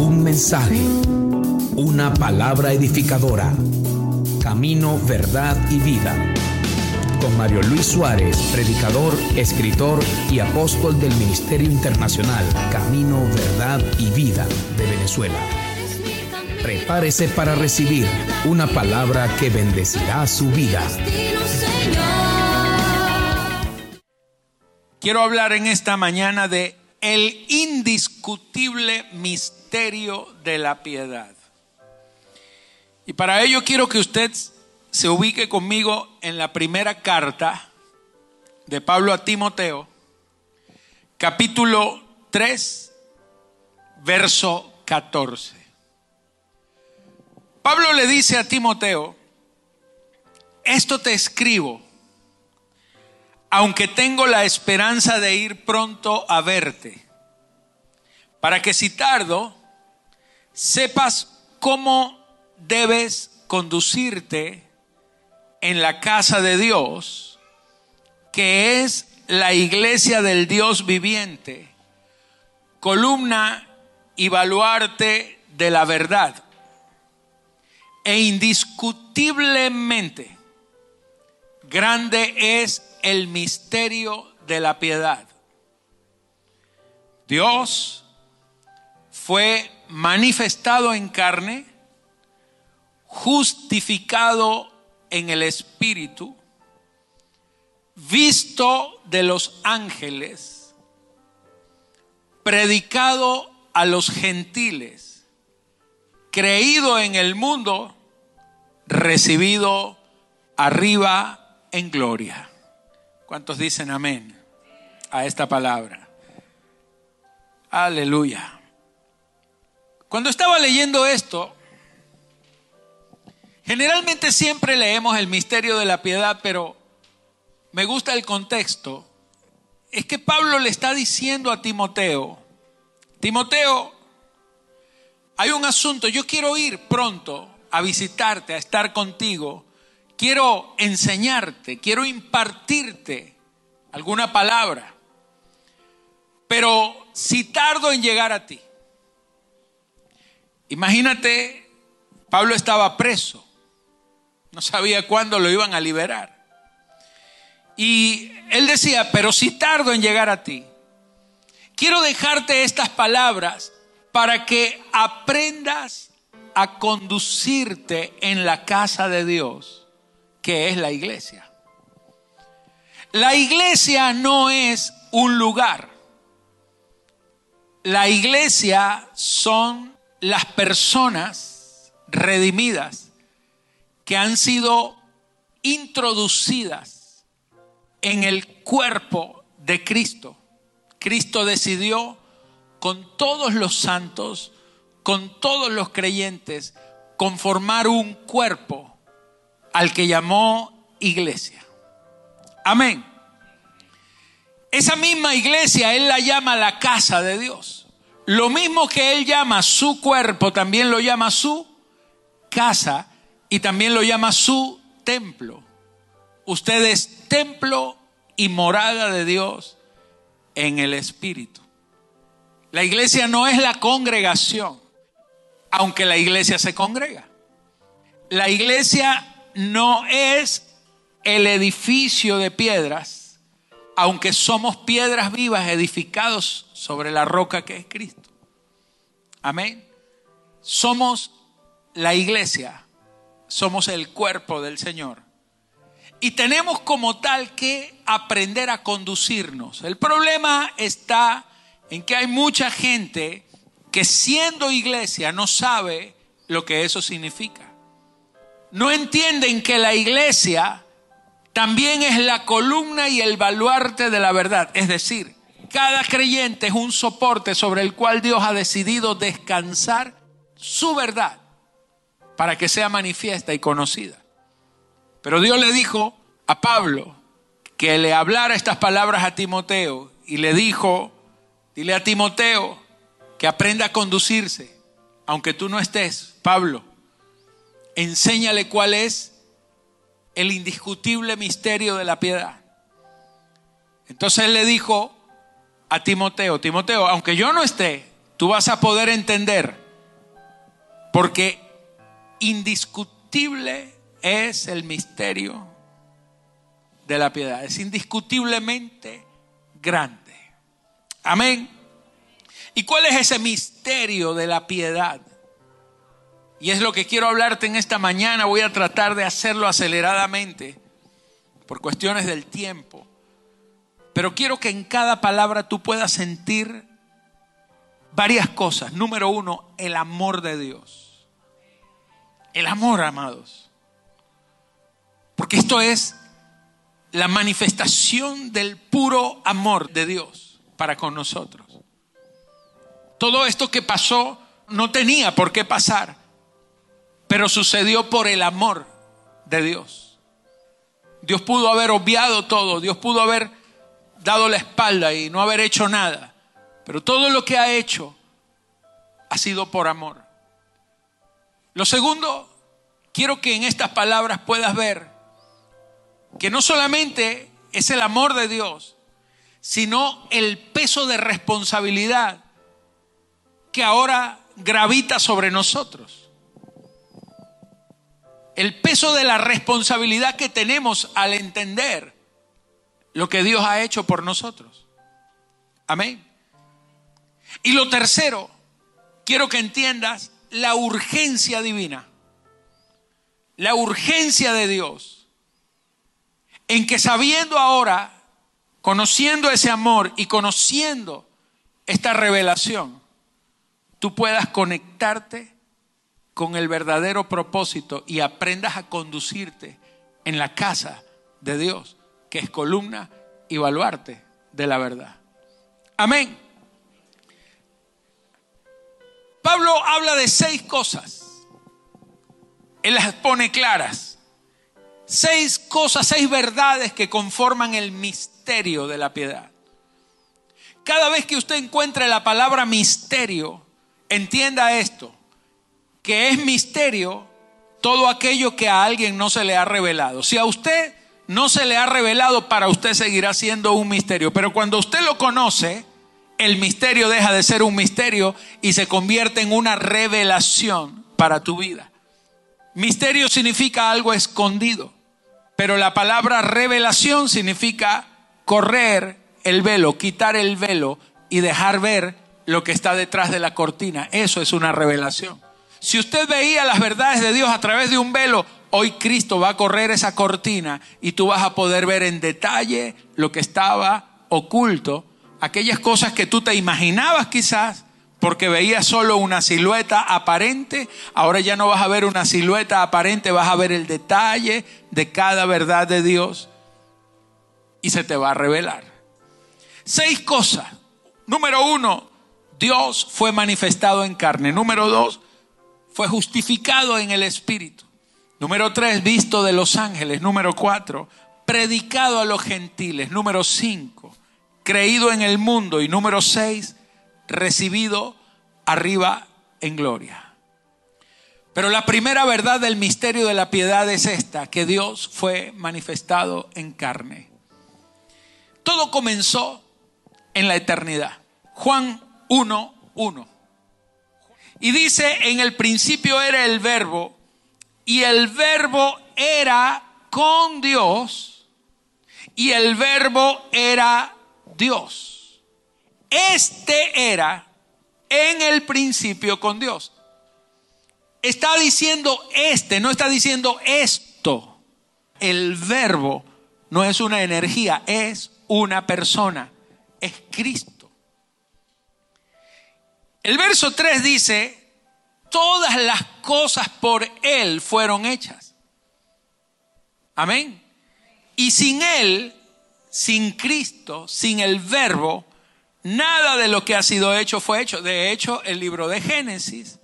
Un mensaje, una palabra edificadora. Camino, verdad y vida. Con Mario Luis Suárez, predicador, escritor y apóstol del Ministerio Internacional Camino, Verdad y Vida de Venezuela. Prepárese para recibir una palabra que bendecirá su vida. Quiero hablar en esta mañana de el indiscutible misterio de la piedad. Y para ello quiero que usted se ubique conmigo en la primera carta de Pablo a Timoteo, capítulo 3, verso 14. Pablo le dice a Timoteo, esto te escribo aunque tengo la esperanza de ir pronto a verte, para que si tardo, sepas cómo debes conducirte en la casa de Dios, que es la iglesia del Dios viviente, columna y baluarte de la verdad. E indiscutiblemente grande es el misterio de la piedad. Dios fue manifestado en carne, justificado en el Espíritu, visto de los ángeles, predicado a los gentiles, creído en el mundo, recibido arriba en gloria. ¿Cuántos dicen amén a esta palabra? Aleluya. Cuando estaba leyendo esto, generalmente siempre leemos el misterio de la piedad, pero me gusta el contexto. Es que Pablo le está diciendo a Timoteo, Timoteo, hay un asunto, yo quiero ir pronto a visitarte, a estar contigo, quiero enseñarte, quiero impartirte alguna palabra. Pero si tardo en llegar a ti, imagínate, Pablo estaba preso, no sabía cuándo lo iban a liberar. Y él decía, pero si tardo en llegar a ti, quiero dejarte estas palabras para que aprendas a conducirte en la casa de Dios que es la iglesia. La iglesia no es un lugar. La iglesia son las personas redimidas que han sido introducidas en el cuerpo de Cristo. Cristo decidió con todos los santos, con todos los creyentes, conformar un cuerpo al que llamó iglesia. Amén. Esa misma iglesia Él la llama la casa de Dios. Lo mismo que Él llama su cuerpo, también lo llama su casa y también lo llama su templo. Usted es templo y morada de Dios en el Espíritu. La iglesia no es la congregación, aunque la iglesia se congrega. La iglesia no es el edificio de piedras, aunque somos piedras vivas edificados sobre la roca que es Cristo. Amén. Somos la iglesia, somos el cuerpo del Señor. Y tenemos como tal que aprender a conducirnos. El problema está en que hay mucha gente que siendo iglesia no sabe lo que eso significa no entienden que la iglesia también es la columna y el baluarte de la verdad. Es decir, cada creyente es un soporte sobre el cual Dios ha decidido descansar su verdad para que sea manifiesta y conocida. Pero Dios le dijo a Pablo que le hablara estas palabras a Timoteo y le dijo, dile a Timoteo que aprenda a conducirse, aunque tú no estés, Pablo, enséñale cuál es el indiscutible misterio de la piedad. Entonces él le dijo a Timoteo, Timoteo, aunque yo no esté, tú vas a poder entender Porque indiscutible es el misterio de la piedad. Es indiscutiblemente grande. Amén. ¿Y cuál es ese misterio de la piedad? Y es lo que quiero hablarte en esta mañana. Voy a tratar de hacerlo aceleradamente por cuestiones del tiempo. Pero quiero que en cada palabra tú puedas sentir varias cosas. Número uno, el amor de Dios. El amor, amados. Porque esto es la manifestación del puro amor de Dios para con nosotros. Todo esto que pasó no tenía por qué pasar, pero sucedió por el amor de Dios. Dios pudo haber obviado todo, Dios pudo haber dado la espalda y no haber hecho nada, pero todo lo que ha hecho ha sido por amor. Lo segundo, quiero que en estas palabras puedas ver que no solamente es el amor de Dios, sino el peso de responsabilidad que ahora gravita sobre nosotros. El peso de la responsabilidad que tenemos al entender lo que Dios ha hecho por nosotros. Amén. Y lo tercero, quiero que entiendas la urgencia divina, la urgencia de Dios, en que sabiendo ahora, conociendo ese amor y conociendo esta revelación, tú puedas conectarte con el verdadero propósito y aprendas a conducirte en la casa de Dios, que es columna y baluarte de la verdad. Amén. Pablo habla de seis cosas. Él las pone claras. Seis cosas, seis verdades que conforman el misterio de la piedad. Cada vez que usted encuentre la palabra misterio, entienda esto, que es misterio todo aquello que a alguien no se le ha revelado. Si a usted no se le ha revelado, para usted seguirá siendo un misterio. Pero cuando usted lo conoce, el misterio deja de ser un misterio y se convierte en una revelación para tu vida. Misterio significa algo escondido, pero la palabra revelación significa correr el velo, quitar el velo y dejar ver lo que está detrás de la cortina. Eso es una revelación. Si usted veía las verdades de Dios a través de un velo, hoy Cristo va a correr esa cortina y tú vas a poder ver en detalle lo que estaba oculto, aquellas cosas que tú te imaginabas quizás, porque veías solo una silueta aparente, ahora ya no vas a ver una silueta aparente, vas a ver el detalle de cada verdad de Dios y se te va a revelar. Seis cosas. Número uno, Dios fue manifestado en carne. Número dos, fue justificado en el Espíritu. Número tres, visto de los ángeles. Número cuatro, predicado a los gentiles. Número cinco, creído en el mundo. Y número seis, recibido arriba en gloria. Pero la primera verdad del misterio de la piedad es esta, que Dios fue manifestado en carne. Todo comenzó en la eternidad. Juan 1, 1. Y dice, en el principio era el verbo, y el verbo era con Dios, y el verbo era Dios. Este era en el principio con Dios. Está diciendo este, no está diciendo esto. El verbo no es una energía, es una persona, es Cristo. El verso 3 dice, todas las cosas por Él fueron hechas. Amén. Y sin Él, sin Cristo, sin el verbo, nada de lo que ha sido hecho fue hecho. De hecho, el libro de Génesis,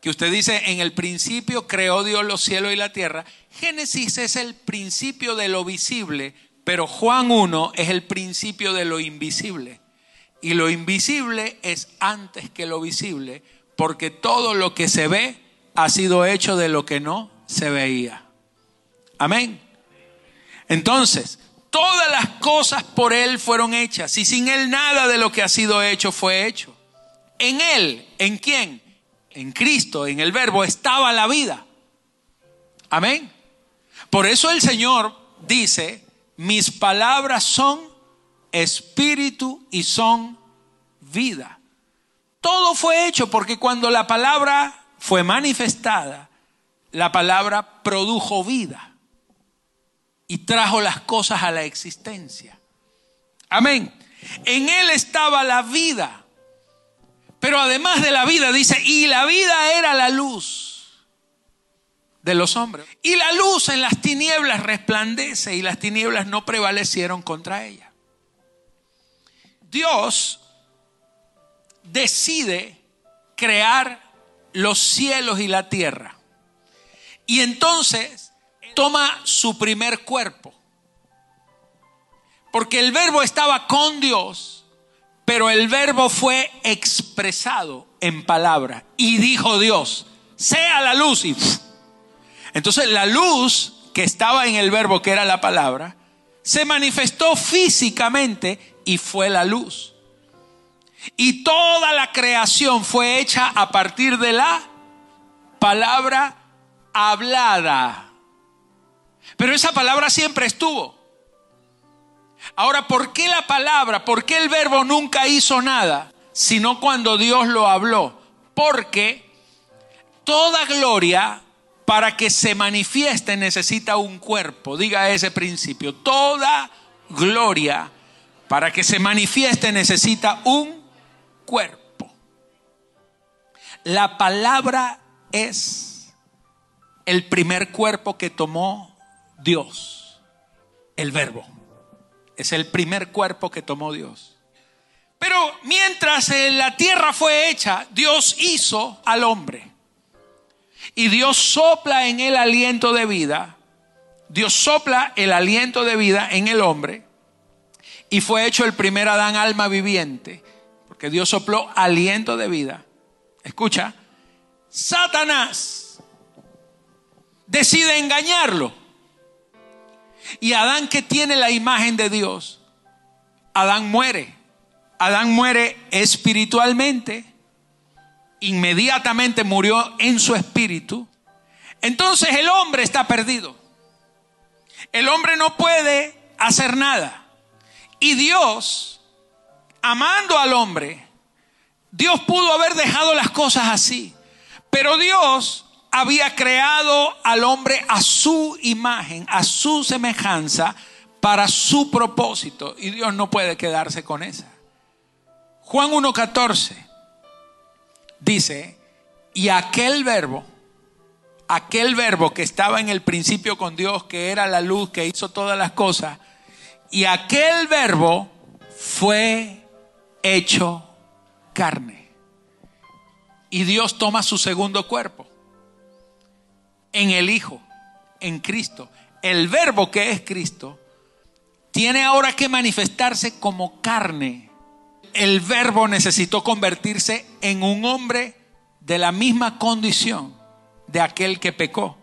que usted dice, en el principio creó Dios los cielos y la tierra, Génesis es el principio de lo visible, pero Juan 1 es el principio de lo invisible. Y lo invisible es antes que lo visible, porque todo lo que se ve ha sido hecho de lo que no se veía. Amén. Entonces, todas las cosas por Él fueron hechas y sin Él nada de lo que ha sido hecho fue hecho. En Él, ¿en quién? en Cristo, en el verbo, estaba la vida. Amén. Por eso el Señor dice, mis palabras son espíritu y son vida. Todo fue hecho porque cuando la palabra fue manifestada, la palabra produjo vida y trajo las cosas a la existencia. Amén. En él estaba la vida. Pero además de la vida, dice, y la vida era la luz de los hombres. Y la luz en las tinieblas resplandece y las tinieblas no prevalecieron contra ella. Dios decide crear los cielos y la tierra. Y entonces toma su primer cuerpo. Porque el verbo estaba con Dios, pero el verbo fue expresado en palabra. Y dijo Dios, sea la luz. Y entonces la luz que estaba en el verbo, que era la palabra, se manifestó físicamente y fue la luz. Y toda la creación fue hecha a partir de la palabra hablada. Pero esa palabra siempre estuvo. Ahora, ¿por qué la palabra? ¿Por qué el verbo nunca hizo nada? Sino cuando Dios lo habló. Porque toda gloria para que se manifieste necesita un cuerpo. Diga ese principio. Toda gloria para que se manifieste necesita un cuerpo. La palabra es el primer cuerpo que tomó Dios, el verbo. Es el primer cuerpo que tomó Dios. Pero mientras la tierra fue hecha, Dios hizo al hombre. Y Dios sopla en el aliento de vida. Dios sopla el aliento de vida en el hombre. Y fue hecho el primer Adán alma viviente. Porque Dios sopló aliento de vida. Escucha. Satanás decide engañarlo. Y Adán que tiene la imagen de Dios, Adán muere. Adán muere espiritualmente, inmediatamente murió en su espíritu. Entonces el hombre está perdido. El hombre no puede hacer nada. Y Dios, amando al hombre, Dios pudo haber dejado las cosas así. Pero Dios había creado al hombre a su imagen, a su semejanza, para su propósito. Y Dios no puede quedarse con esa. Juan 1.14 dice, y aquel verbo, aquel verbo que estaba en el principio con Dios, que era la luz, que hizo todas las cosas, y aquel verbo fue hecho carne. Y Dios toma su segundo cuerpo en el Hijo, en Cristo. El verbo que es Cristo tiene ahora que manifestarse como carne. El verbo necesitó convertirse en un hombre de la misma condición de aquel que pecó.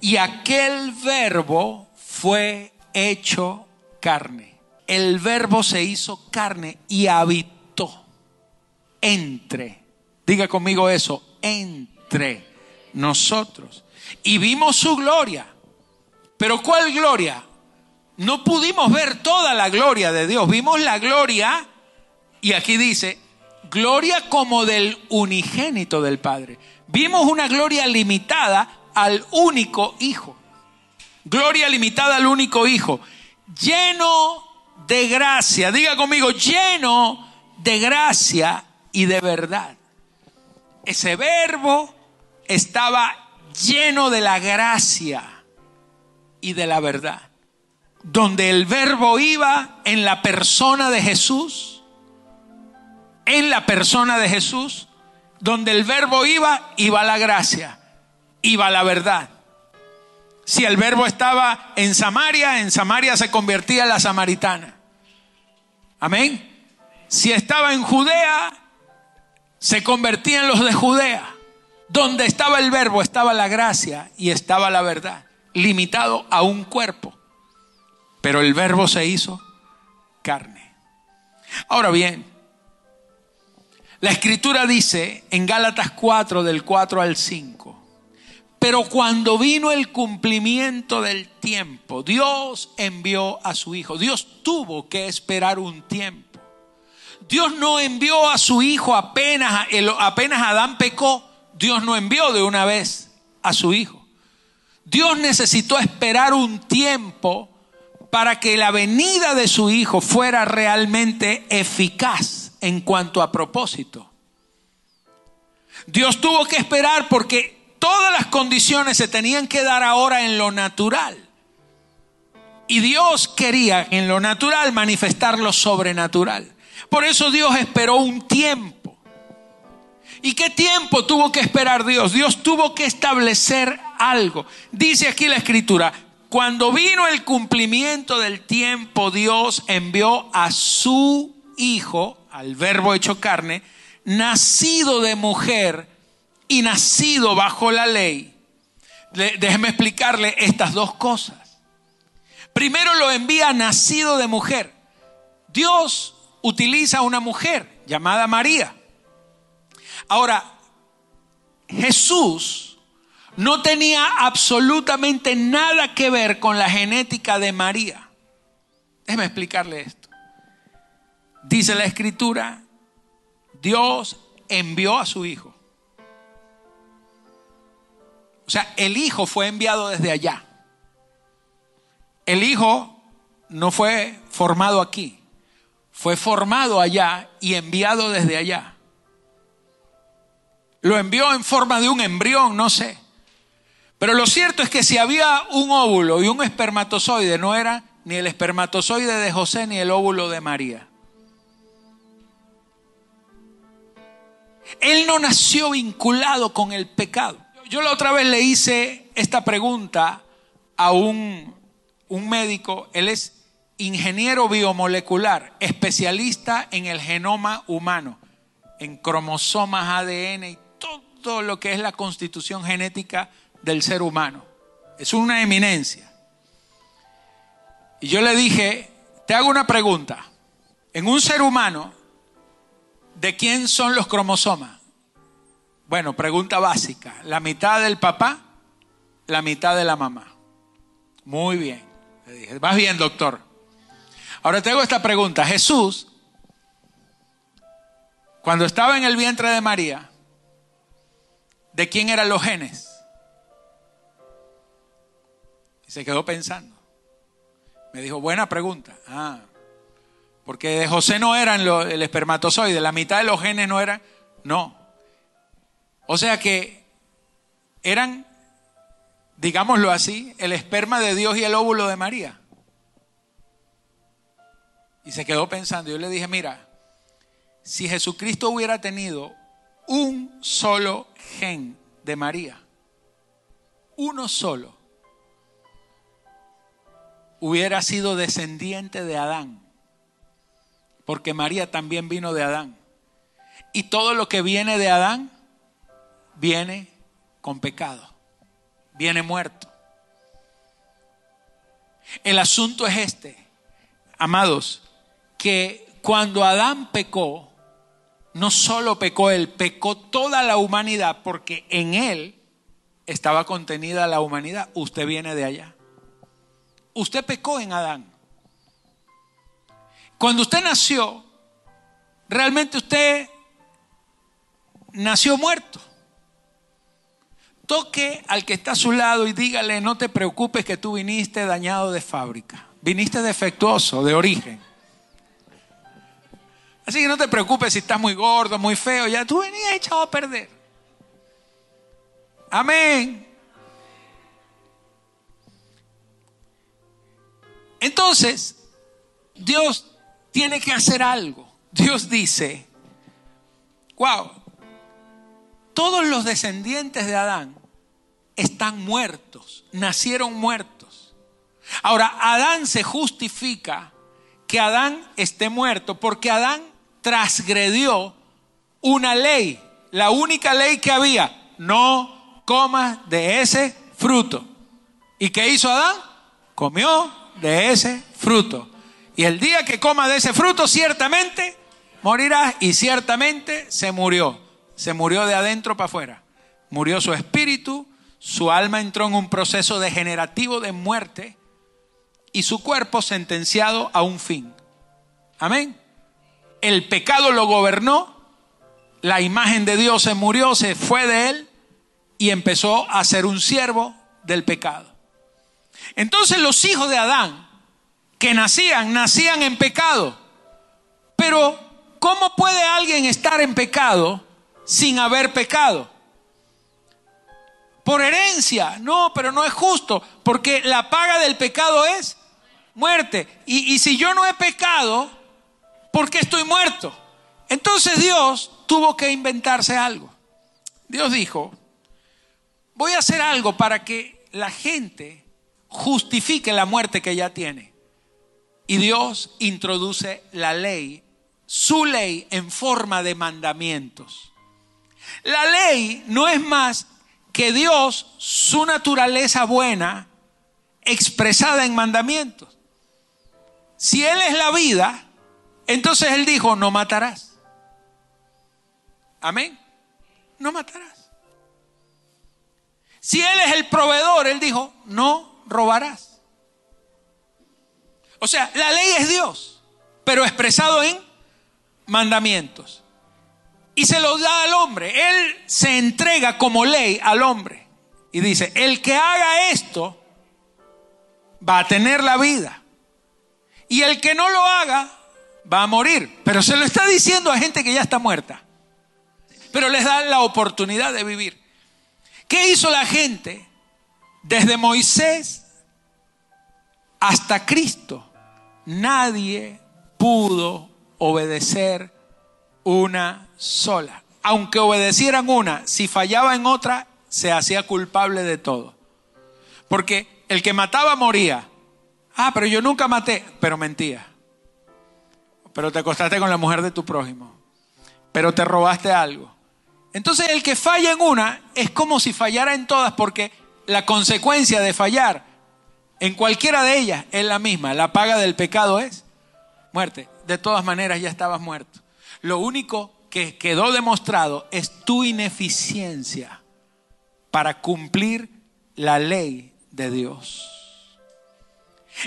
Y aquel verbo fue hecho carne. El verbo se hizo carne y habitó entre, diga conmigo eso, entre nosotros y vimos su gloria. Pero ¿cuál gloria? No pudimos ver toda la gloria de Dios. Vimos la gloria, y aquí dice, gloria como del unigénito del Padre. Vimos una gloria limitada al único Hijo. Gloria limitada al único Hijo. Lleno de gracia. Diga conmigo, lleno de gracia y de verdad. Ese verbo estaba lleno de la gracia y de la verdad. Donde el verbo iba en la persona de Jesús, en la persona de Jesús, donde el verbo iba, iba la gracia, iba la verdad. Si el verbo estaba en Samaria, en Samaria se convertía en la samaritana. Amén. Si estaba en Judea, se convertía en los de Judea. Donde estaba el verbo estaba la gracia y estaba la verdad, limitado a un cuerpo. Pero el verbo se hizo carne. Ahora bien, La escritura dice en Gálatas 4 del 4 al 5, pero cuando vino el cumplimiento del tiempo, Dios envió a su Hijo. Dios tuvo que esperar un tiempo. Dios no envió a su Hijo apenas, apenas Adán pecó. Dios no envió de una vez a su Hijo. Dios necesitó esperar un tiempo para que la venida de su Hijo fuera realmente eficaz en cuanto a propósito. Dios tuvo que esperar porque todas las condiciones se tenían que dar ahora en lo natural. Y Dios quería en lo natural manifestar lo sobrenatural. Por eso Dios esperó un tiempo. ¿Y qué tiempo tuvo que esperar Dios? Dios tuvo que establecer algo. Dice aquí la escritura, cuando vino el cumplimiento del tiempo, Dios envió a su Hijo, al verbo hecho carne, nacido de mujer y nacido bajo la ley. Déjeme explicarle estas dos cosas. Primero lo envía nacido de mujer. Dios utiliza a una mujer llamada María. Ahora, Jesús no tenía absolutamente nada que ver con la genética de María. Déjeme explicarle esto. Dice la escritura, Dios envió a su hijo. O sea, el hijo fue enviado desde allá. El hijo no fue formado aquí, fue formado allá y enviado desde allá. Lo envió en forma de un embrión, no sé. Pero lo cierto es que si había un óvulo y un espermatozoide, no era ni el espermatozoide de José ni el óvulo de María. Él no nació vinculado con el pecado. Yo la otra vez le hice esta pregunta a un, un médico, él es ingeniero biomolecular, especialista en el genoma humano, en cromosomas, ADN y todo lo que es la constitución genética del ser humano. Es una eminencia. Y yo le dije, te hago una pregunta. En un ser humano, ¿de quién son los cromosomas? Bueno, pregunta básica. La mitad del papá, la mitad de la mamá. Muy bien. Le dije, vas bien, doctor. Ahora te hago esta pregunta. Jesús, cuando estaba en el vientre de María, ¿de quién eran los genes? Y se quedó pensando. Me dijo, buena pregunta. Ah, porque de José no eran el espermatozoide, la mitad de los genes no eran. No. O sea que eran, digámoslo así, el esperma de Dios y el óvulo de María. Y se quedó pensando. Yo le dije, mira, si Jesucristo hubiera tenido un solo gen de María, uno solo, hubiera sido descendiente de Adán, porque María también vino de Adán. Y todo lo que viene de Adán viene con pecado, viene muerto. El asunto es este, amados, que cuando Adán pecó, no solo pecó él, pecó toda la humanidad, porque en él estaba contenida la humanidad. Usted viene de allá. Usted pecó en Adán. Cuando usted nació, realmente usted nació muerto. Toque al que está a su lado y dígale, no te preocupes que tú viniste dañado de fábrica, viniste defectuoso de origen. Así que no te preocupes si estás muy gordo, muy feo, ya tú venías echado a perder. Amén. Entonces, Dios tiene que hacer algo. Dios dice, wow, todos los descendientes de Adán están muertos, nacieron muertos. Ahora, Adán se justifica que Adán esté muerto porque Adán transgredió una ley, la única ley que había, no comas de ese fruto. ¿Y qué hizo Adán? Comió de ese fruto. Y el día que coma de ese fruto, ciertamente morirás. Y ciertamente se murió. Se murió de adentro para afuera. Murió su espíritu, su alma entró en un proceso degenerativo de muerte y su cuerpo sentenciado a un fin. Amén. El pecado lo gobernó, la imagen de Dios se murió, se fue de él y empezó a ser un siervo del pecado. Entonces los hijos de Adán que nacían, nacían en pecado. Pero, ¿cómo puede alguien estar en pecado sin haber pecado? Por herencia. No, pero no es justo, porque la paga del pecado es muerte. Y, y si yo no he pecado, ¿por qué estoy muerto? Entonces Dios tuvo que inventarse algo. Dios dijo, voy a hacer algo para que la gente justifique la muerte que ya tiene. Y Dios introduce la ley, su ley en forma de mandamientos. La ley no es más que Dios, su naturaleza buena, expresada en mandamientos. Si Él es la vida, entonces Él dijo, no matarás. Amén. No matarás. Si Él es el proveedor, Él dijo, no robarás. O sea, la ley es Dios, pero expresado en mandamientos. Y se lo da al hombre. Él se entrega como ley al hombre. Y dice, el que haga esto va a tener la vida. Y el que no lo haga va a morir. Pero se lo está diciendo a gente que ya está muerta. Pero les da la oportunidad de vivir. ¿Qué hizo la gente desde Moisés hasta Cristo? Nadie pudo obedecer una sola. Aunque obedecieran una, si fallaba en otra, se hacía culpable de todo. Porque el que mataba moría. Ah, pero yo nunca maté, pero mentía. Pero te acostaste con la mujer de tu prójimo. Pero te robaste algo. Entonces el que falla en una es como si fallara en todas porque la consecuencia de fallar en cualquiera de ellas es la misma. La paga del pecado es muerte. De todas maneras ya estabas muerto. Lo único que quedó demostrado es tu ineficiencia para cumplir la ley de Dios.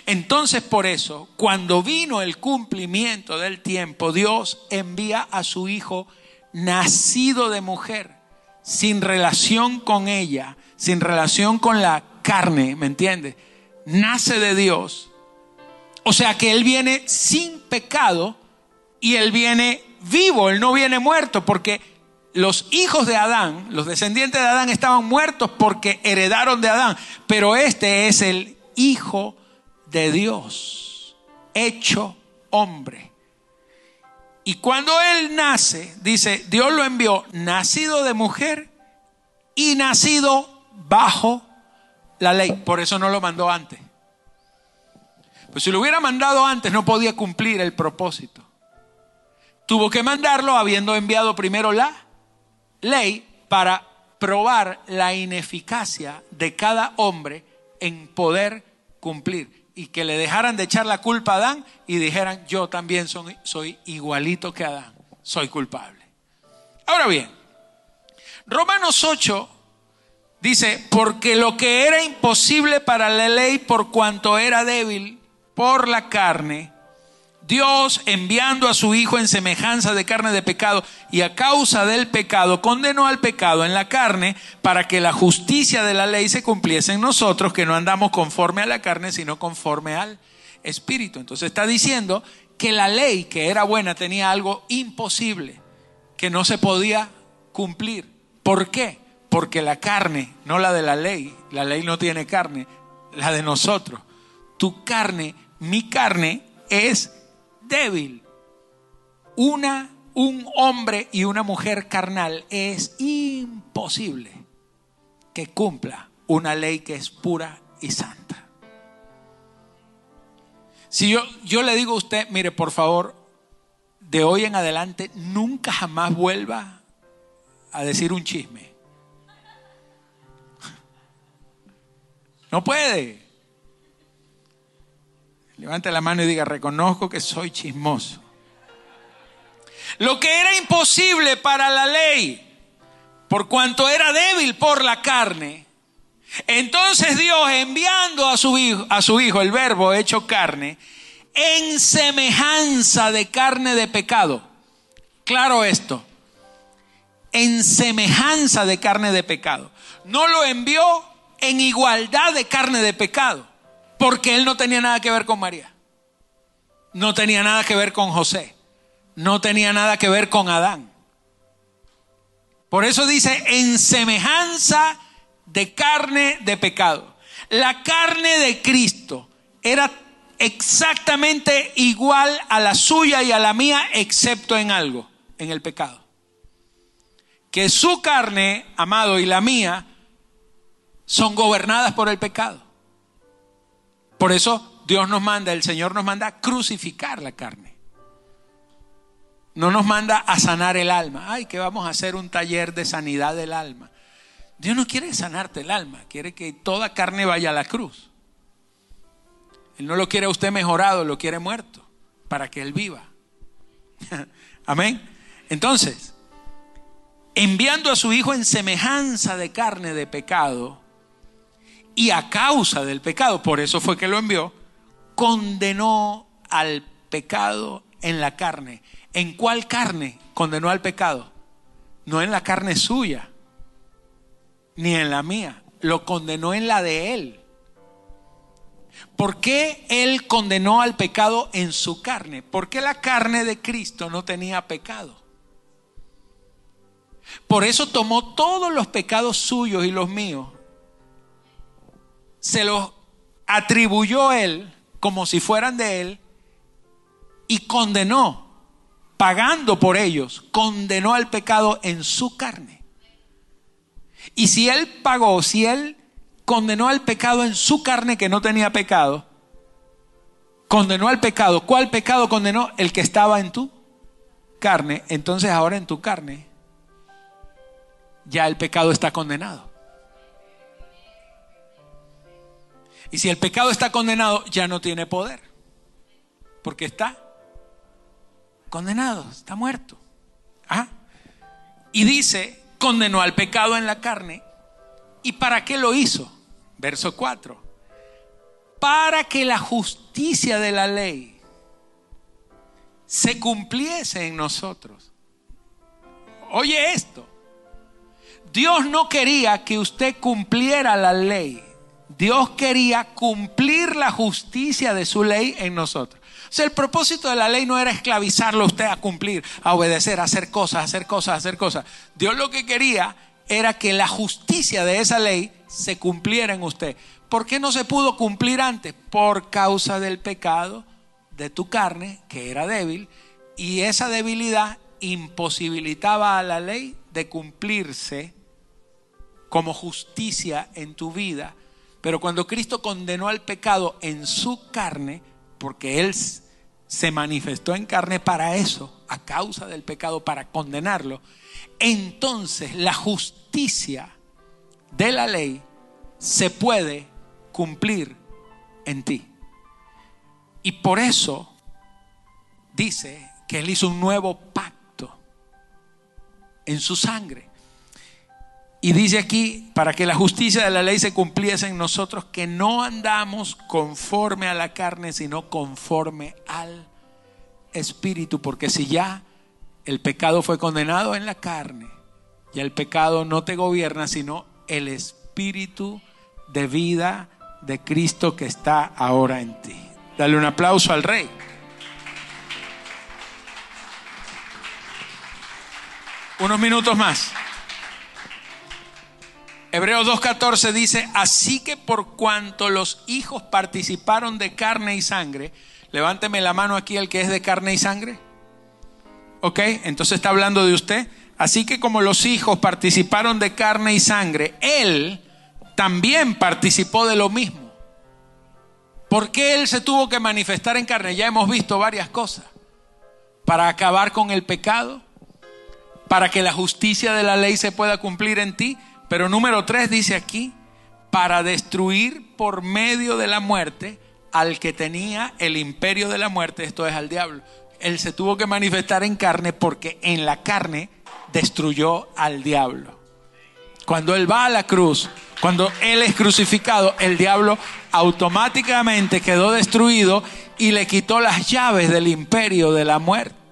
Entonces por eso, cuando vino el cumplimiento del tiempo, Dios envía a su Hijo nacido de mujer, sin relación con ella, sin relación con la carne, ¿me entiendes? Nace de Dios. O sea que Él viene sin pecado y Él viene vivo, Él no viene muerto, porque los hijos de Adán, los descendientes de Adán estaban muertos porque heredaron de Adán, pero este es el Hijo de Dios, hecho hombre. Y cuando Él nace, dice, Dios lo envió nacido de mujer y nacido bajo la ley. Por eso no lo mandó antes. Pues si lo hubiera mandado antes no podía cumplir el propósito. Tuvo que mandarlo habiendo enviado primero la ley para probar la ineficacia de cada hombre en poder cumplir y que le dejaran de echar la culpa a Adán y dijeran, yo también soy, igualito que Adán, soy culpable. Ahora bien, Romanos 8 dice, porque lo que era imposible para la ley por cuanto era débil por la carne, Dios enviando a su Hijo en semejanza de carne de pecado y a causa del pecado condenó al pecado en la carne para que la justicia de la ley se cumpliese en nosotros que no andamos conforme a la carne sino conforme al Espíritu. Entonces está diciendo que la ley que era buena tenía algo imposible que no se podía cumplir. ¿Por qué? Porque la carne, no la de la ley, la ley no tiene carne, la de nosotros. Tu carne, mi carne es débil. Una, un hombre y una mujer carnal es imposible que cumpla una ley que es pura y santa. Si yo, yo le digo a usted, mire, por favor, de hoy en adelante nunca jamás vuelva a decir un chisme. No puede. Levante la mano y diga, reconozco que soy chismoso. lo que era imposible para la ley, por cuanto era débil por la carne. Entonces Dios enviando a su hijo, a su hijo el verbo hecho carne, en semejanza de carne de pecado. Claro esto, en semejanza de carne de pecado. No lo envió en igualdad de carne de pecado, porque él no tenía nada que ver con María. No tenía nada que ver con José. No tenía nada que ver con Adán. Por eso dice, en semejanza de carne de pecado. La carne de Cristo era exactamente igual a la suya y a la mía, excepto en algo, en el pecado. Que su carne, amado, y la mía son gobernadas por el pecado. Por eso Dios nos manda, el Señor nos manda a crucificar la carne. No nos manda a sanar el alma. Ay, que vamos a hacer un taller de sanidad del alma. Dios no quiere sanarte el alma, quiere que toda carne vaya a la cruz. Él no lo quiere a usted mejorado, lo quiere muerto, para que Él viva. Amén. Entonces, enviando a su Hijo en semejanza de carne de pecado, y a causa del pecado, por eso fue que lo envió, condenó al pecado en la carne. ¿En cuál carne condenó al pecado? No en la carne suya, ni en la mía, lo condenó en la de Él. ¿Por qué Él condenó al pecado en su carne? Porque la carne de Cristo no tenía pecado. Por eso tomó todos los pecados suyos y los míos. Se los atribuyó Él como si fueran de Él y condenó, pagando por ellos, condenó al pecado en su carne. Y si Él pagó, si Él condenó al pecado en su carne que no tenía pecado. Condenó al pecado. ¿Cuál pecado condenó? El que estaba en tu carne. Entonces ahora en tu carne ya el pecado está condenado. Y si el pecado está condenado, ya no tiene poder. Porque está condenado, está muerto. ¿Ah? Y dice, condenó al pecado en la carne ¿Y para qué lo hizo? Verso 4. Para que la justicia de la ley se cumpliese en nosotros. Oye esto. Dios no quería que usted cumpliera la ley. Dios quería cumplir la justicia de su ley en nosotros. O sea, el propósito de la ley no era esclavizarlo a usted a cumplir, a obedecer, a hacer cosas, a hacer cosas, a hacer cosas. Dios lo que quería era que la justicia de esa ley se cumpliera en usted. ¿Por qué no se pudo cumplir antes? Por causa del pecado de tu carne, que era débil, y esa debilidad imposibilitaba a la ley de cumplirse como justicia en tu vida. Pero cuando Cristo condenó al pecado en su carne, porque Él se manifestó en carne para eso, a causa del pecado, para condenarlo, entonces la justicia de la ley se puede cumplir en ti. Y por eso dice que Él hizo un nuevo pacto en su sangre. Y dice aquí, para que la justicia de la ley se cumpliese en nosotros, que no andamos conforme a la carne, sino conforme al Espíritu, porque si ya el pecado fue condenado en la carne. Y el pecado no te gobierna, sino el espíritu de vida de Cristo que está ahora en ti. Dale un aplauso al rey. Unos minutos más. Hebreos 2.14 dice, así que por cuanto los hijos participaron de carne y sangre, levánteme la mano aquí el que es de carne y sangre. ¿Ok? Entonces está hablando de usted. Así que como los hijos participaron de carne y sangre, Él también participó de lo mismo. ¿Por qué Él se tuvo que manifestar en carne? Ya hemos visto varias cosas. Para acabar con el pecado, para que la justicia de la ley se pueda cumplir en ti. Pero número tres dice aquí, para destruir por medio de la muerte al que tenía el imperio de la muerte, esto es al diablo Él se tuvo que manifestar en carne porque en la carne destruyó al diablo. Cuando Él va a la cruz, cuando Él es crucificado, el diablo automáticamente quedó destruido y le quitó las llaves del imperio de la muerte.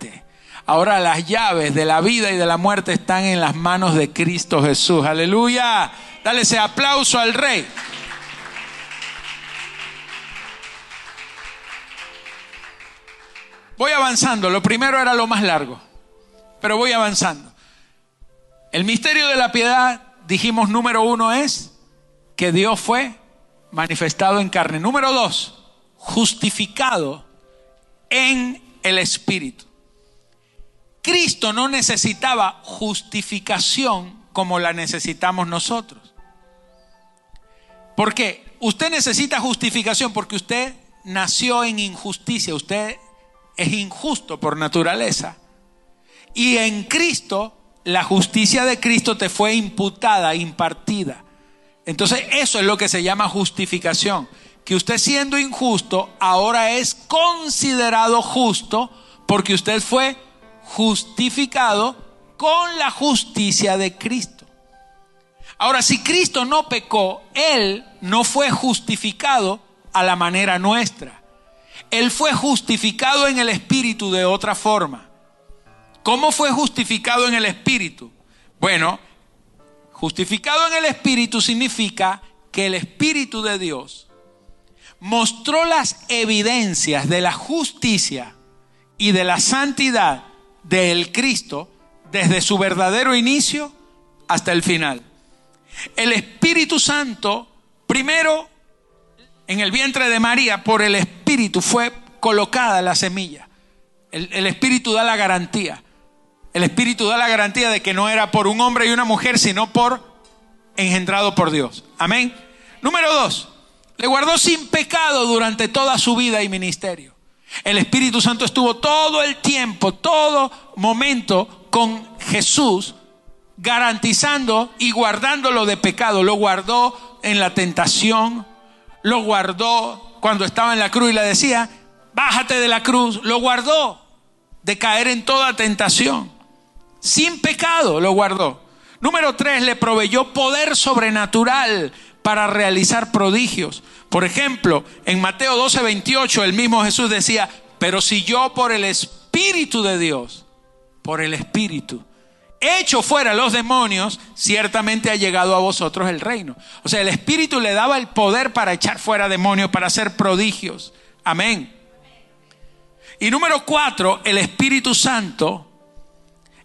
Ahora las llaves de la vida y de la muerte están en las manos de Cristo Jesús. Aleluya. Dale ese aplauso al rey. Voy avanzando. Lo primero era lo más largo, pero voy avanzando. El misterio de la piedad, dijimos, número uno es que Dios fue manifestado en carne. Número dos, justificado en el Espíritu. Cristo no necesitaba justificación como la necesitamos nosotros. ¿Por qué? Usted necesita justificación porque usted nació en injusticia, usted es injusto por naturaleza. Y en Cristo, la justicia de Cristo te fue imputada, impartida. Entonces eso es lo que se llama justificación. Que usted siendo injusto, ahora es considerado justo porque usted fue justificado con la justicia de Cristo. Ahora, si Cristo no pecó, Él no fue justificado a la manera nuestra. Él fue justificado en el Espíritu de otra forma. ¿Cómo fue justificado en el Espíritu? Bueno, justificado en el Espíritu significa que el Espíritu de Dios mostró las evidencias de la justicia y de la santidad del Cristo desde su verdadero inicio hasta el final. El Espíritu Santo primero en el vientre de María, por el Espíritu fue colocada la semilla. El, Espíritu da la garantía. El Espíritu da la garantía de que no era por un hombre y una mujer, sino por engendrado por Dios. Amén. Número dos, le guardó sin pecado durante toda su vida y ministerio. El Espíritu Santo estuvo todo el tiempo, todo momento con Jesús, garantizando y guardándolo de pecado. Lo guardó en la tentación, lo guardó cuando estaba en la cruz y le decía, bájate de la cruz, lo guardó de caer en toda tentación. Sin pecado lo guardó. Número tres, le proveyó poder sobrenatural para realizar prodigios. Por ejemplo, en Mateo 12, 28, el mismo Jesús decía, pero si yo por el Espíritu de Dios, por el Espíritu, hecho fuera los demonios, ciertamente ha llegado a vosotros el reino. O sea, el Espíritu le daba el poder para echar fuera demonios, para hacer prodigios. Amén. Y número cuatro, el Espíritu Santo,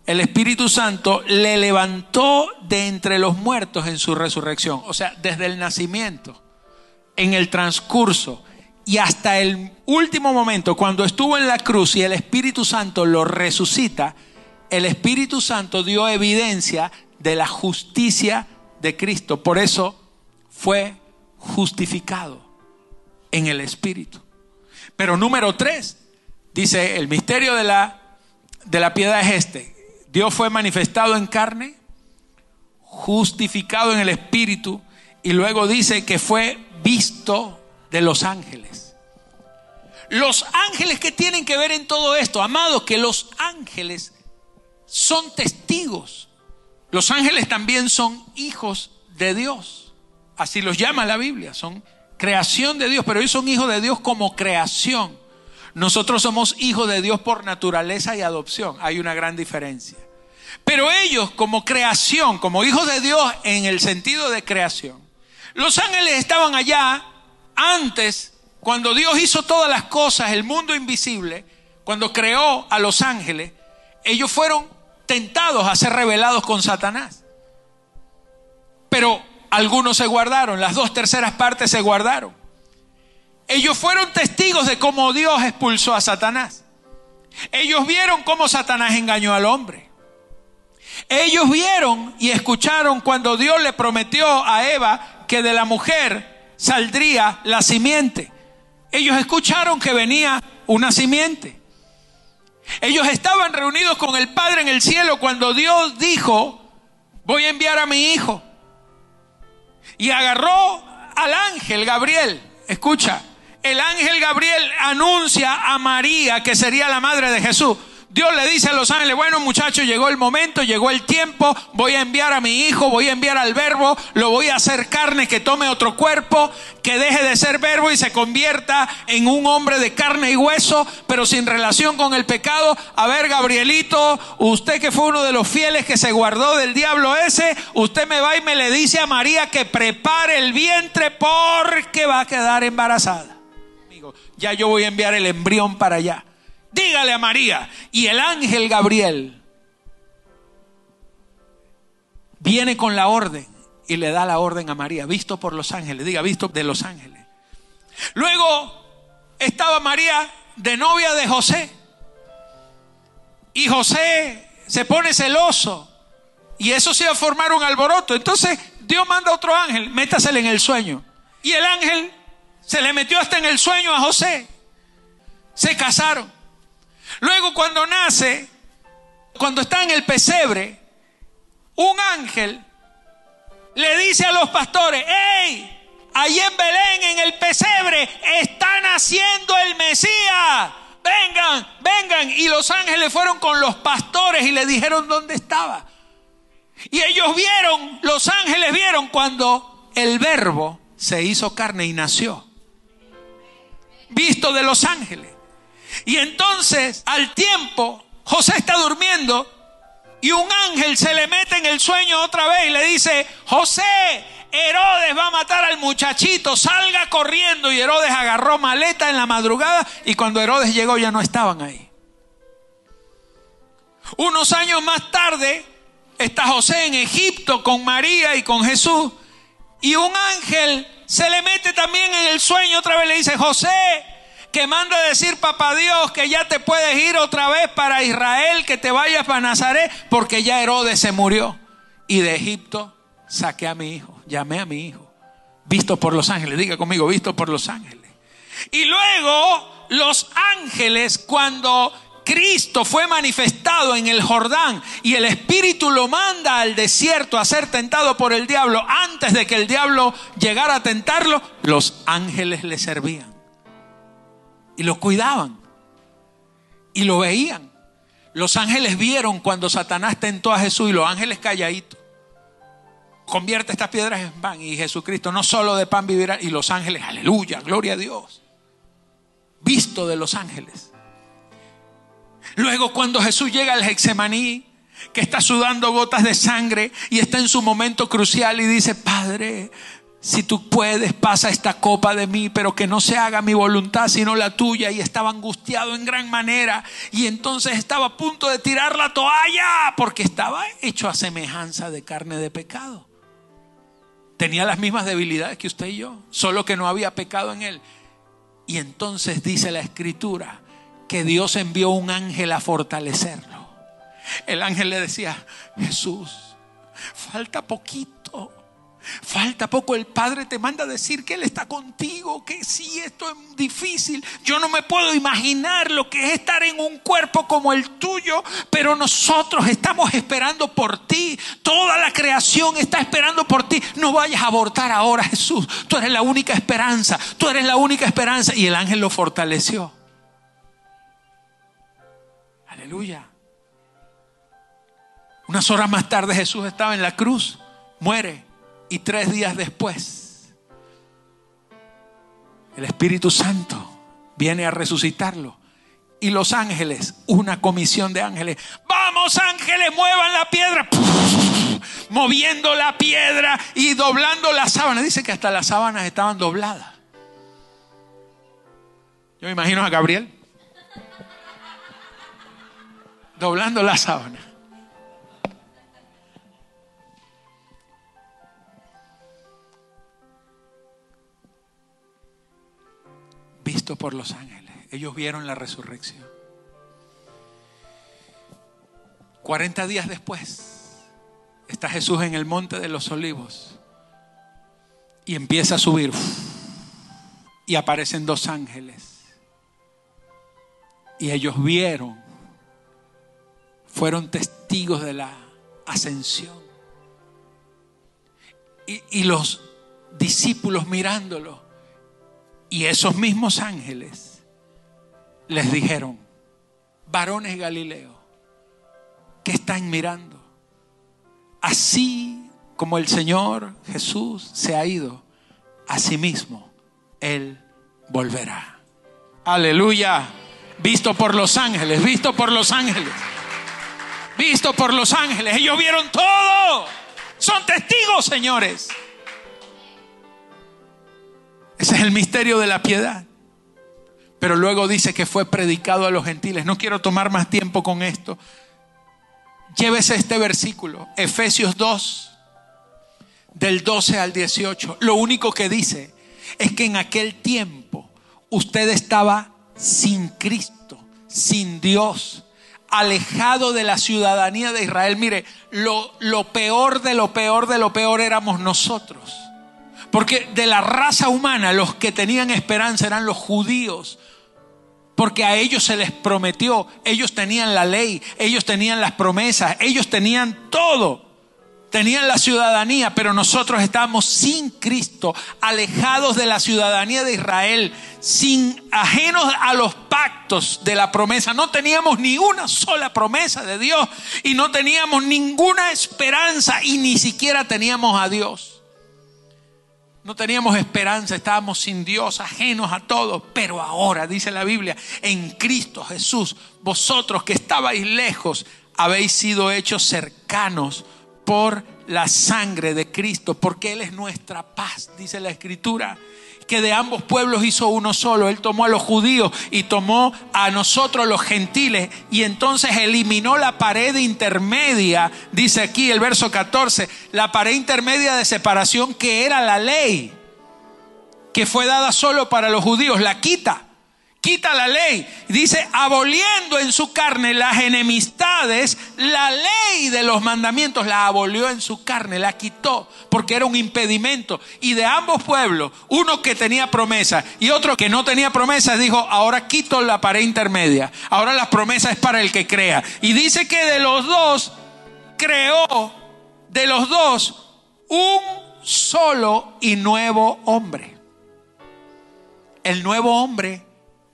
el Espíritu Santo le levantó de entre los muertos en su resurrección. O sea, desde el nacimiento, en el transcurso y hasta el último momento, cuando estuvo en la cruz y el Espíritu Santo lo resucita, el Espíritu Santo dio evidencia de la justicia de Cristo. Por eso fue justificado en el Espíritu. Pero número tres, dice, el misterio de la, de la piedad es este. Dios fue manifestado en carne, justificado en el Espíritu, y luego dice que fue visto de los ángeles. Los ángeles que tienen que ver en todo esto, amados, que los ángeles son testigos. Los ángeles también son hijos de Dios. Así los llama la Biblia. Son creación de Dios, pero ellos son hijos de Dios como creación. Nosotros somos hijos de Dios por naturaleza y adopción. Hay una gran diferencia. Pero ellos como creación, como hijos de Dios en el sentido de creación. Los ángeles estaban allá antes, cuando Dios hizo todas las cosas, el mundo invisible, cuando creó a los ángeles, ellos fueron tentados a ser revelados con Satanás. Pero algunos se guardaron, las dos terceras partes se guardaron. Ellos fueron testigos de cómo Dios expulsó a Satanás. Ellos vieron cómo Satanás engañó al hombre. Ellos vieron y escucharon cuando Dios le prometió a Eva que de la mujer saldría la simiente. Ellos escucharon que venía una simiente. Ellos estaban reunidos con el Padre en el cielo cuando Dios dijo, voy a enviar a mi hijo. Y agarró al ángel Gabriel. Escucha, el ángel Gabriel anuncia a María que sería la madre de Jesús. Dios le dice a los ángeles, bueno muchachos, llegó el momento, llegó el tiempo, voy a enviar a mi hijo, voy a enviar al verbo, lo voy a hacer carne, que tome otro cuerpo, que deje de ser verbo y se convierta en un hombre de carne y hueso, pero sin relación con el pecado. A ver, Gabrielito, usted que fue uno de los fieles que se guardó del diablo ese, usted me va y me le dice a María que prepare el vientre porque va a quedar embarazada. ya yo voy a enviar el embrión para allá dígale a María. Y el ángel Gabriel viene con la orden y le da la orden a María, visto por los ángeles, diga, visto de los ángeles. Luego estaba María de novia de José. Y José se pone celoso. Y eso se va a formar un alboroto. Entonces Dios manda a otro ángel, métasele en el sueño. Y el ángel se le metió hasta en el sueño a José. Se casaron. Luego cuando nace, cuando está en el pesebre, un ángel le dice a los pastores, ¡Ey! Allí en Belén, en el pesebre, está naciendo el Mesías. Vengan, vengan. Y los ángeles fueron con los pastores y le dijeron dónde estaba. Y ellos vieron, los ángeles vieron cuando el verbo se hizo carne y nació. Visto de los ángeles. Y entonces, al tiempo, José está durmiendo y un ángel se le mete en el sueño otra vez y le dice, José, Herodes va a matar al muchachito, salga corriendo. Y Herodes agarró maleta en la madrugada y cuando Herodes llegó ya no estaban ahí. Unos años más tarde está José en Egipto con María y con Jesús y un ángel se le mete también en el sueño otra vez le dice, José, que manda decir, papá Dios, que ya te puedes ir otra vez para Israel, que te vayas para Nazaret, porque ya Herodes se murió. Y de Egipto saqué a mi hijo, llamé a mi hijo, visto por los ángeles, diga conmigo, visto por los ángeles. Y luego los ángeles, cuando Cristo fue manifestado en el Jordán y el Espíritu lo manda al desierto a ser tentado por el diablo, antes de que el diablo llegara a tentarlo, los ángeles le servían y lo cuidaban y lo veían. Los ángeles vieron cuando Satanás tentó a Jesús y los ángeles calladitos. Convierte estas piedras en pan y Jesucristo no solo de pan vivirá y los ángeles, aleluya, gloria a Dios. Visto de los ángeles. Luego cuando Jesús llega al Hexemaní, que está sudando gotas de sangre y está en su momento crucial y dice, Padre, si tú puedes, pasa esta copa de mí, pero que no se haga mi voluntad, sino la tuya. Y estaba angustiado en gran manera. Y entonces estaba a punto de tirar la toalla, porque estaba hecho a semejanza de carne de pecado. Tenía las mismas debilidades que usted y yo, solo que no había pecado en él. Y entonces dice la escritura que Dios envió un ángel a fortalecerlo. El ángel le decía, Jesús, falta poquito Falta poco, el Padre te manda a decir que Él está contigo, que si esto es difícil, yo no me puedo imaginar lo que es estar en un cuerpo como el tuyo, pero nosotros estamos esperando por ti, toda la creación está esperando por ti. No vayas a abortar ahora, Jesús, tú eres la única esperanza, tú eres la única esperanza. Y el ángel lo fortaleció. Aleluya. Unas horas más tarde Jesús estaba en la cruz, muere. Y tres días después, el Espíritu Santo viene a resucitarlo. Y los ángeles, una comisión de ángeles, vamos ángeles, muevan la piedra. moviendo la piedra y doblando la sábana. Dice que hasta las sábanas estaban dobladas. Yo me imagino a Gabriel doblando la sábana. Visto por los ángeles. Ellos vieron la resurrección. 40 días después está Jesús en el monte de los olivos y empieza a subir y aparecen dos ángeles y ellos vieron, fueron testigos de la ascensión y, y los discípulos mirándolo Y esos mismos ángeles les dijeron, varones Galileo, ¿qué están mirando? Así como el Señor Jesús se ha ido, asimismo Él volverá. Aleluya. Visto por los ángeles, visto por los ángeles. Visto por los ángeles. Ellos vieron todo. Son testigos, señores. Ese es el misterio de la piedad. Pero luego dice que fue predicado a los gentiles. No quiero tomar más tiempo con esto. Llévese este versículo, Efesios 2, del 12 al 18. Lo único que dice es que en aquel tiempo usted estaba sin Cristo, sin Dios, alejado de la ciudadanía de Israel. Mire, lo, lo peor de lo peor de lo peor éramos nosotros. Porque de la raza humana los que tenían esperanza eran los judíos. Porque a ellos se les prometió, ellos tenían la ley, ellos tenían las promesas, ellos tenían todo tenían la ciudadanía, pero nosotros estábamos sin Cristo, alejados de la ciudadanía de Israel, sin ajenos a los pactos de la promesa. No teníamos ni una sola promesa de Dios y no teníamos ninguna esperanza y ni siquiera teníamos a Dios. No teníamos esperanza, estábamos sin Dios, ajenos a todo. Pero ahora, dice la Biblia, en Cristo Jesús, vosotros que estabais lejos, habéis sido hechos cercanos por la sangre de Cristo, porque Él es nuestra paz, dice la Escritura que de ambos pueblos hizo uno solo. Él tomó a los judíos y tomó a nosotros los gentiles y entonces eliminó la pared intermedia, dice aquí el verso 14, la pared intermedia de separación que era la ley, que fue dada solo para los judíos, la quita quita la ley. Dice, aboliendo en su carne las enemistades, la ley de los mandamientos la abolió en su carne, la quitó, porque era un impedimento. Y de ambos pueblos, uno que tenía promesa y otro que no tenía promesa, dijo, ahora quito la pared intermedia. Ahora la promesa es para el que crea. Y dice que de los dos creó, de los dos, un solo y nuevo hombre. El nuevo hombre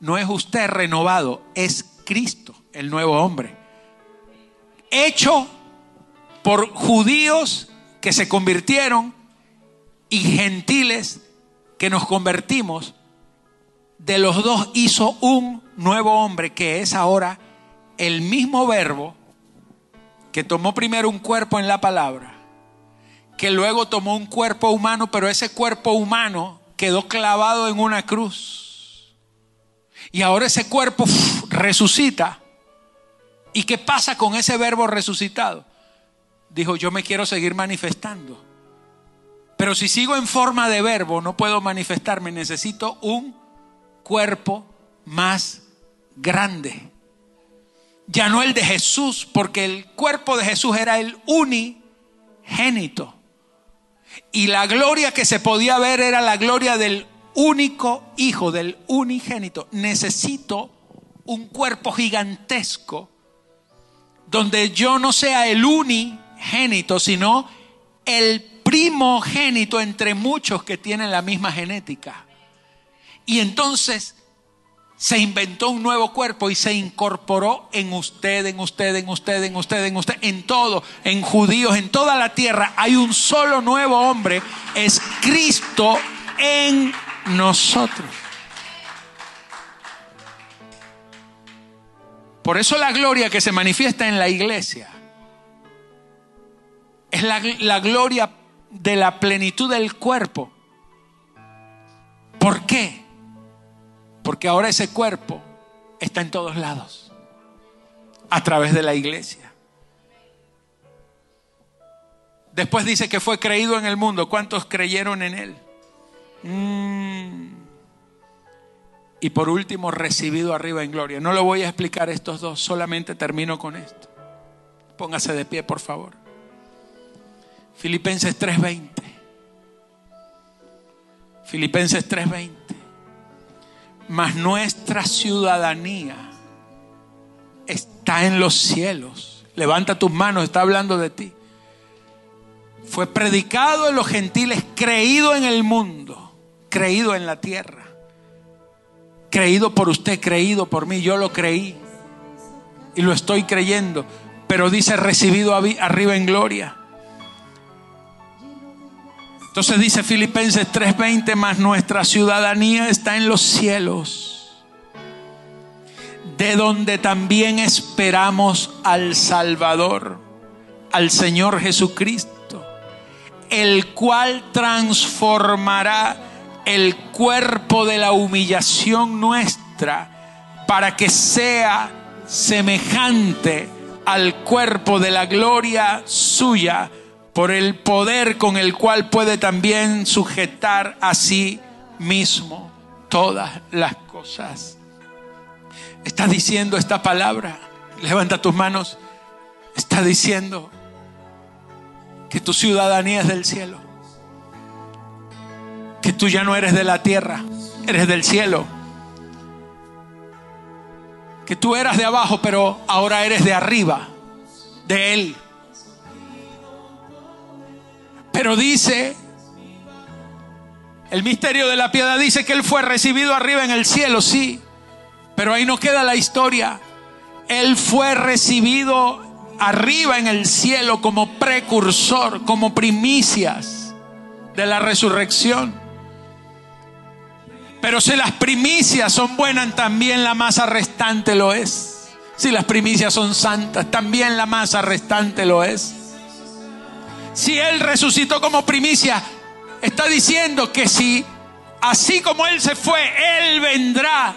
no es usted renovado, es Cristo, el nuevo hombre. Hecho por judíos que se convirtieron y gentiles que nos convertimos, de los dos hizo un nuevo hombre que es ahora el mismo verbo que tomó primero un cuerpo en la palabra, que luego tomó un cuerpo humano, pero ese cuerpo humano quedó clavado en una cruz y ahora ese cuerpo resucita. ¿Y qué pasa con ese verbo resucitado? Dijo, yo me quiero seguir manifestando. Pero si sigo en forma de verbo, no puedo manifestarme. Necesito un cuerpo más grande. Ya no el de Jesús, porque el cuerpo de Jesús era el unigénito. Y la gloria que se podía ver era la gloria del único hijo del unigénito, necesito un cuerpo gigantesco donde yo no sea el unigénito, sino el primogénito entre muchos que tienen la misma genética. Y entonces se inventó un nuevo cuerpo y se incorporó en usted, en usted, en usted, en usted, en usted, en todo, en judíos, en toda la tierra. Hay un solo nuevo hombre, es Cristo en nosotros. Por eso la gloria que se manifiesta en la iglesia es la, gloria de la plenitud del cuerpo. ¿Por qué? Porque ahora ese cuerpo está en todos lados, a través de la iglesia. Después dice que fue creído en el mundo. ¿Cuántos creyeron en él? Mm. Y por último, recibido arriba en gloria. No lo voy a explicar estos dos, solamente termino con esto. Póngase de pie, por favor. Filipenses 3:20. Filipenses 3:20. Mas nuestra ciudadanía está en los cielos. Levanta tus manos, está hablando de ti. Fue predicado en los gentiles, creído en el mundo creído en la tierra. creído por usted, creído por mí, yo lo creí y lo estoy creyendo, pero dice recibido arriba en gloria. Entonces dice Filipenses 3:20, más nuestra ciudadanía está en los cielos, de donde también esperamos al Salvador, al Señor Jesucristo, el cual transformará el cuerpo de la humillación nuestra para que sea semejante al cuerpo de la gloria suya por el poder con el cual puede también sujetar a sí mismo todas las cosas. Está diciendo esta palabra, levanta tus manos, está diciendo que tu ciudadanía es del cielo, que tú ya no eres de la tierra, eres del cielo, que tú eras de abajo, pero ahora eres de arriba, de Él. Pero dice, el misterio de la piedad dice que Él fue recibido arriba en el cielo, sí. Pero ahí no queda la historia. Él fue recibido arriba en el cielo como precursor, como primicias de la resurrección. Pero si las primicias son buenas, también la masa restante lo es. Si las primicias son santas, también la masa restante lo es. Si Él resucitó como primicia, está diciendo que si así como Él se fue, Él vendrá.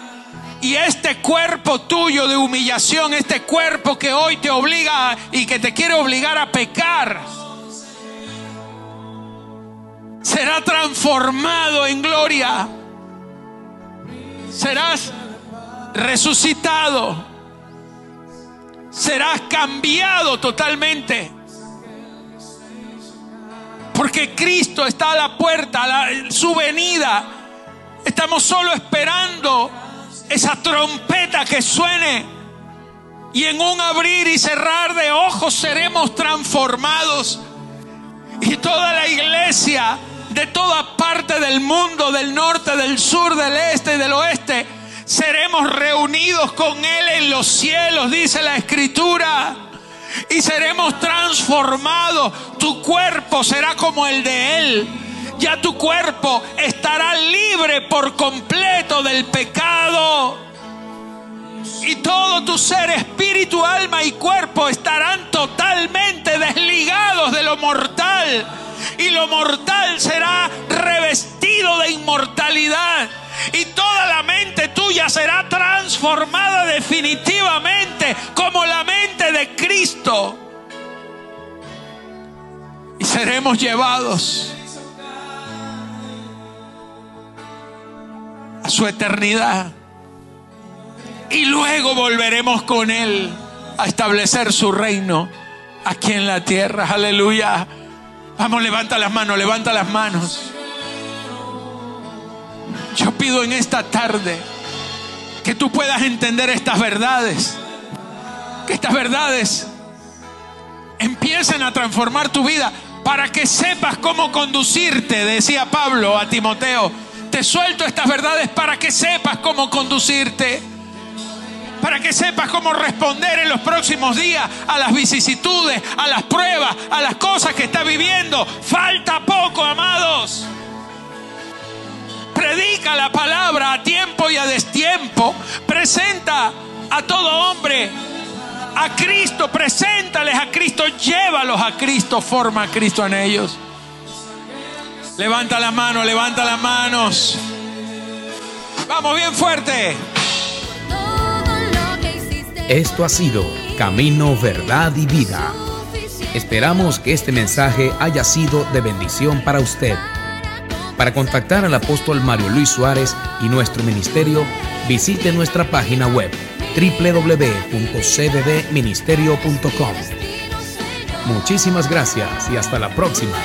Y este cuerpo tuyo de humillación, este cuerpo que hoy te obliga y que te quiere obligar a pecar, será transformado en gloria. Serás resucitado. Serás cambiado totalmente. Porque Cristo está a la puerta, su venida. Estamos solo esperando esa trompeta que suene. Y en un abrir y cerrar de ojos seremos transformados. Y toda la iglesia de toda parte del mundo, del norte, del sur, del este y del oeste, seremos reunidos con Él en los cielos, dice la escritura y seremos transformados. Tu cuerpo será como el de Él. Ya tu cuerpo estará libre por completo del pecado. Y todo tu ser, espíritu, alma y cuerpo estarán totalmente desligados de lo mortal. Y lo mortal será revestido de inmortalidad y toda la mente tuya será transformada definitivamente como la mente de Cristo. Y seremos llevados a su eternidad. Y luego volveremos con Él a establecer su reino aquí en la tierra. Aleluya. Vamos, levanta las manos, levanta las manos. Yo pido en esta tarde que tú puedas entender estas verdades. Que estas verdades empiecen a transformar tu vida para que sepas cómo conducirte, decía Pablo a Timoteo. Te suelto estas verdades para que sepas cómo conducirte. Para que sepas cómo responder en los próximos días a las vicisitudes, a las pruebas, a las cosas que estás viviendo. Falta poco, amados. Predica la palabra a tiempo y a destiempo. Presenta a todo hombre a Cristo, preséntales a Cristo, llévalos a Cristo, forma a Cristo en ellos. Levanta la mano, levanta las manos. Vamos bien fuerte. Esto ha sido Camino, Verdad y Vida. Esperamos que este mensaje haya sido de bendición para usted. Para contactar al apóstol Mario Luis Suárez y nuestro ministerio, visite nuestra página web www.cbbministerio.com. Muchísimas gracias y hasta la próxima.